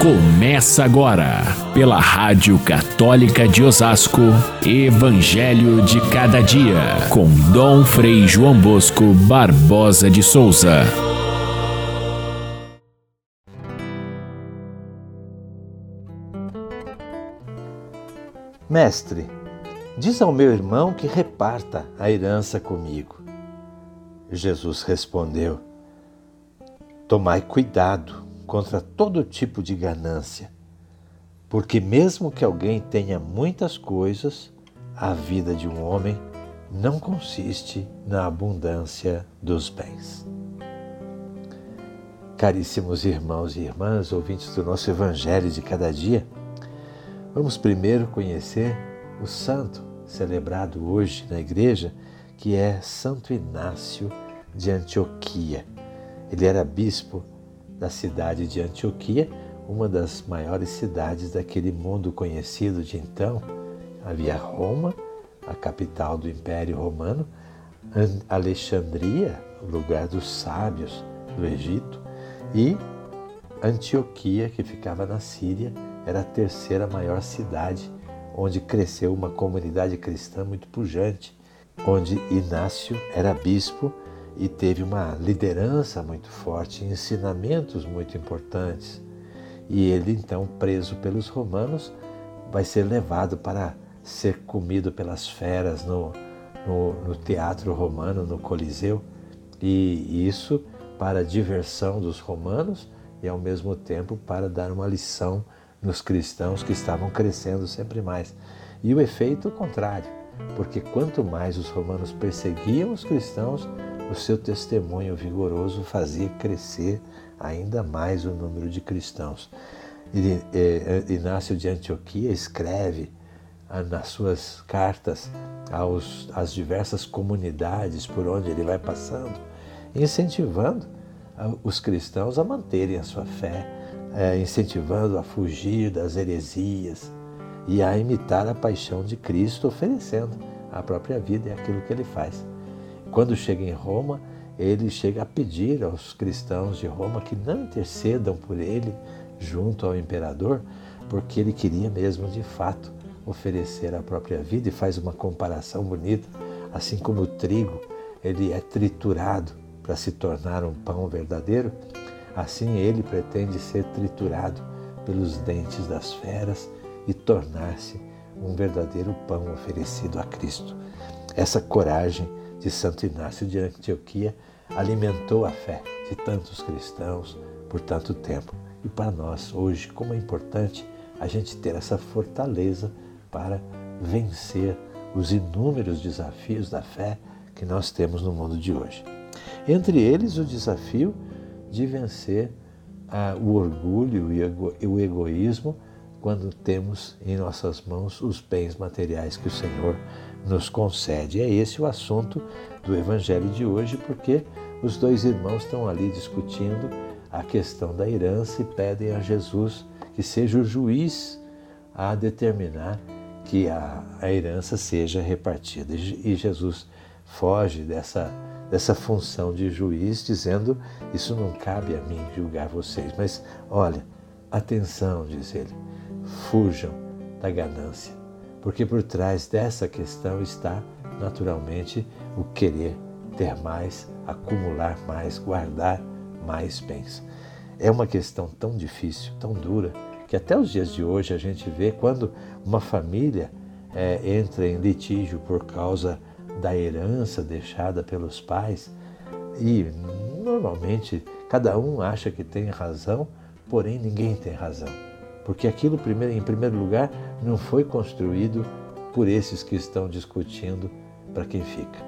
Começa agora, pela Rádio Católica de Osasco, Evangelho de Cada Dia, com Dom Frei João Bosco Barbosa de Souza. Mestre, diz ao meu irmão que reparta a herança comigo. Jesus respondeu: Tomai cuidado contra todo tipo de ganância, porque mesmo que alguém tenha muitas coisas, a vida de um homem não consiste na abundância dos bens. Caríssimos irmãos e irmãs, ouvintes do nosso Evangelho de cada dia, vamos primeiro conhecer o santo celebrado hoje na igreja, que é Santo Inácio de Antioquia. Ele era bispo da cidade de Antioquia, uma das maiores cidades daquele mundo conhecido de então. Havia Roma, a capital do Império Romano, Alexandria, o lugar dos sábios do Egito, e Antioquia, que ficava na Síria, era a terceira maior cidade onde cresceu uma comunidade cristã muito pujante, onde Inácio era bispo e teve uma liderança muito forte, ensinamentos muito importantes. E ele, então, preso pelos romanos, vai ser levado para ser comido pelas feras no, no, no teatro romano, no Coliseu. E isso para diversão dos romanos e, ao mesmo tempo, para dar uma lição nos cristãos que estavam crescendo sempre mais. E o efeito contrário, porque quanto mais os romanos perseguiam os cristãos, o seu testemunho vigoroso fazia crescer ainda mais o número de cristãos. Inácio de Antioquia escreve ah, nas suas cartas aos, às diversas comunidades por onde ele vai passando, incentivando ah, os cristãos a manterem a sua fé, é, incentivando a fugir das heresias e a imitar a paixão de Cristo, oferecendo a própria vida e aquilo que ele faz. Quando chega em Roma, ele chega a pedir aos cristãos de Roma que não intercedam por ele junto ao imperador, porque ele queria mesmo de fato oferecer a própria vida e faz uma comparação bonita, assim como o trigo, ele é triturado para se tornar um pão verdadeiro, assim ele pretende ser triturado pelos dentes das feras e tornar-se um verdadeiro pão oferecido a Cristo. Essa coragem de Santo Inácio de Antioquia alimentou a fé de tantos cristãos por tanto tempo. E para nós, hoje, como é importante a gente ter essa fortaleza para vencer os inúmeros desafios da fé que nós temos no mundo de hoje. Entre eles, o desafio de vencer ah, o orgulho e o egoísmo quando temos em nossas mãos os bens materiais que o Senhor nos concede. É esse o assunto do Evangelho de hoje, porque os dois irmãos estão ali discutindo a questão da herança e pedem a Jesus que seja o juiz a determinar que a, a herança seja repartida. E Jesus foge dessa, dessa função de juiz, dizendo: Isso não cabe a mim julgar vocês. Mas olha, atenção, diz ele, fujam da ganância porque por trás dessa questão está, naturalmente, o querer ter mais, acumular mais, guardar mais bens. É uma questão tão difícil, tão dura, que até os dias de hoje a gente vê quando uma família é, entra em litígio por causa da herança deixada pelos pais e normalmente cada um acha que tem razão, porém ninguém tem razão porque aquilo, em primeiro lugar, não foi construído por esses que estão discutindo para quem fica.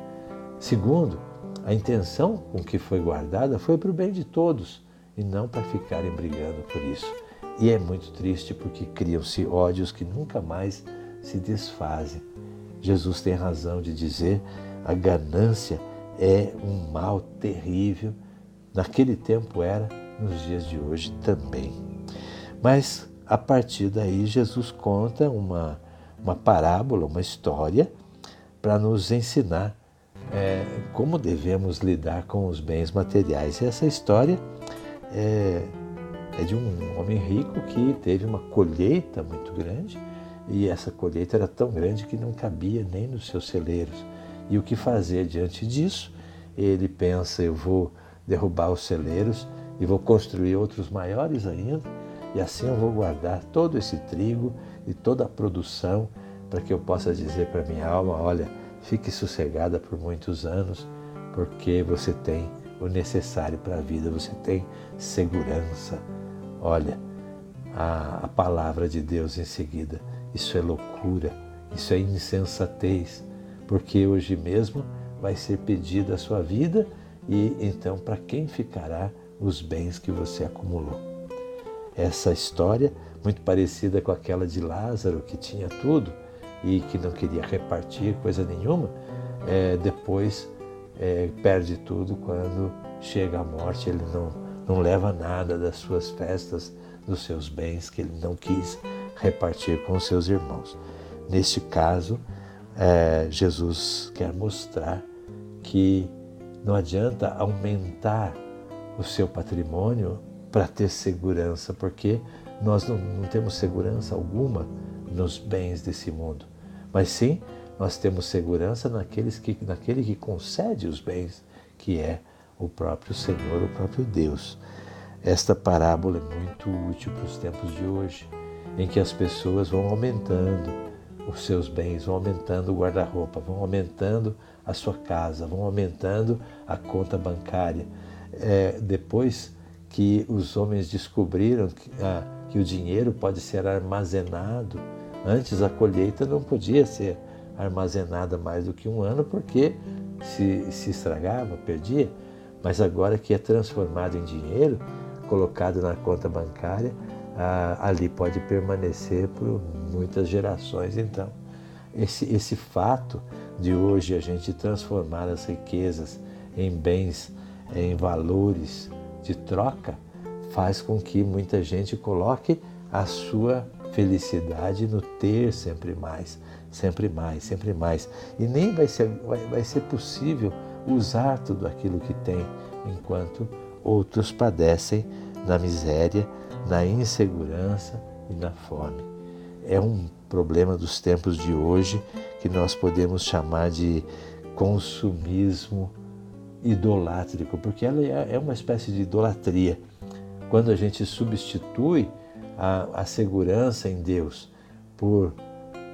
Segundo, a intenção com que foi guardada foi para o bem de todos e não para ficarem brigando por isso. E é muito triste porque criam-se ódios que nunca mais se desfazem. Jesus tem razão de dizer: a ganância é um mal terrível. Naquele tempo era, nos dias de hoje também. Mas a partir daí, Jesus conta uma, uma parábola, uma história, para nos ensinar é, como devemos lidar com os bens materiais. E essa história é, é de um homem rico que teve uma colheita muito grande e essa colheita era tão grande que não cabia nem nos seus celeiros. E o que fazer diante disso? Ele pensa: eu vou derrubar os celeiros e vou construir outros maiores ainda, e assim eu vou guardar todo esse trigo e toda a produção para que eu possa dizer para minha alma: olha, fique sossegada por muitos anos, porque você tem o necessário para a vida, você tem segurança. Olha, a, a palavra de Deus em seguida isso é loucura, isso é insensatez, porque hoje mesmo vai ser pedida a sua vida e então para quem ficará os bens que você acumulou? Essa história, muito parecida com aquela de Lázaro, que tinha tudo e que não queria repartir coisa nenhuma, é, depois é, perde tudo quando chega a morte, ele não, não leva nada das suas festas, dos seus bens que ele não quis repartir com seus irmãos. Neste caso, é, Jesus quer mostrar que não adianta aumentar o seu patrimônio para ter segurança, porque nós não, não, temos segurança alguma nos bens desse mundo, mas sim nós temos segurança naqueles que, naquele que concede os bens, que é o próprio Senhor, o próprio Deus. Esta parábola é muito útil para os tempos de hoje em que as pessoas vão aumentando os seus bens, vão aumentando o guarda-roupa, vão aumentando a sua casa, vão aumentando a conta bancária. É, depois que os homens descobriram que, ah, que o dinheiro pode ser armazenado, antes a colheita não podia ser armazenada mais do que um ano porque se, se estragava, perdia, mas agora que é transformado em dinheiro, colocado na conta bancária, ah, ali pode permanecer por muitas gerações. Então, esse, esse fato de hoje a gente transformar as riquezas em bens, em valores de troca, faz com que muita gente coloque a sua felicidade no ter sempre mais, sempre mais, sempre mais. E nem vai ser, vai, vai ser possível usar tudo aquilo que tem, enquanto outros padecem na miséria na insegurança e na fome. É um problema dos tempos de hoje que nós podemos chamar de consumismo idolátrico, porque ela é, é uma espécie de idolatria. Quando a gente substitui a, a segurança em Deus por,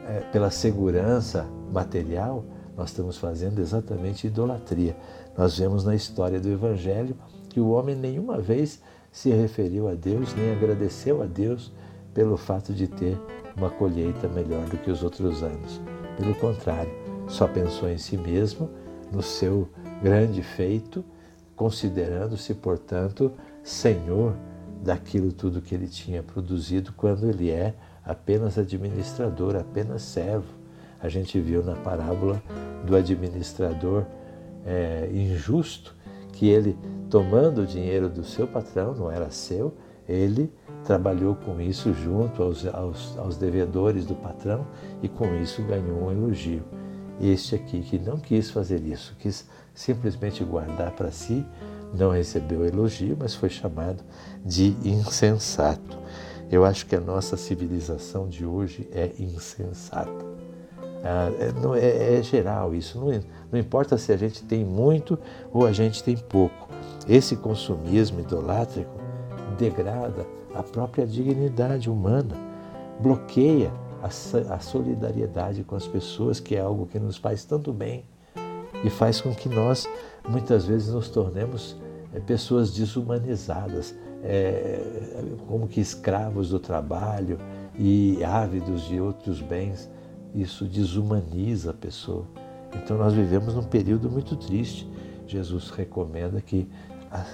é, pela segurança material, nós estamos fazendo exatamente idolatria. Nós vemos na história do Evangelho que o homem nenhuma vez se referiu a Deus nem agradeceu a Deus pelo fato de ter uma colheita melhor do que os outros anos. Pelo contrário, só pensou em si mesmo, no seu grande feito, considerando-se, portanto, senhor daquilo tudo que ele tinha produzido, quando ele é apenas administrador, apenas servo. A gente viu na parábola do administrador é, injusto que ele, tomando o dinheiro do seu patrão, não era seu, ele trabalhou com isso junto aos, aos, aos devedores do patrão e com isso ganhou um elogio. Este aqui que não quis fazer isso, quis simplesmente guardar para si, não recebeu elogio, mas foi chamado de insensato. Eu acho que a nossa civilização de hoje é insensata. Ah, é, é, é, geral isso, não, não importa se a gente tem muito ou a gente tem pouco. Esse consumismo idolátrico degrada a própria dignidade humana, bloqueia a, solidariedade com as pessoas, que é algo que nos faz tanto bem e faz com que nós muitas vezes nos tornemos é, pessoas desumanizadas, é, como que escravos do trabalho e ávidos de outros bens isso desumaniza a pessoa. Então nós vivemos num período muito triste. Jesus recomenda que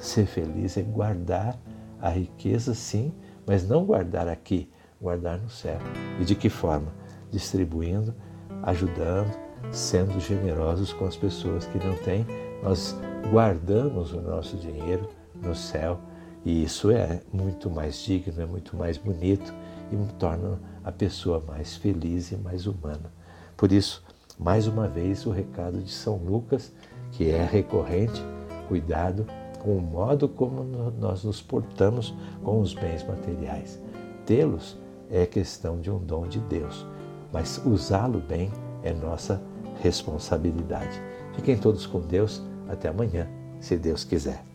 ser feliz é guardar a riqueza, sim, mas não guardar aqui, guardar no céu. E de que forma? Distribuindo, ajudando, sendo generosos com as pessoas que não têm. Nós guardamos o nosso dinheiro no céu e isso é muito mais digno, é muito mais bonito e torna a pessoa mais feliz e mais humana. Por isso, mais uma vez, o recado de São Lucas, que é recorrente, cuidado com o modo como nós nos portamos com os bens materiais. Tê-los é questão de um dom de Deus, mas usá-lo bem é nossa responsabilidade. Fiquem todos com Deus. Até amanhã, se Deus quiser.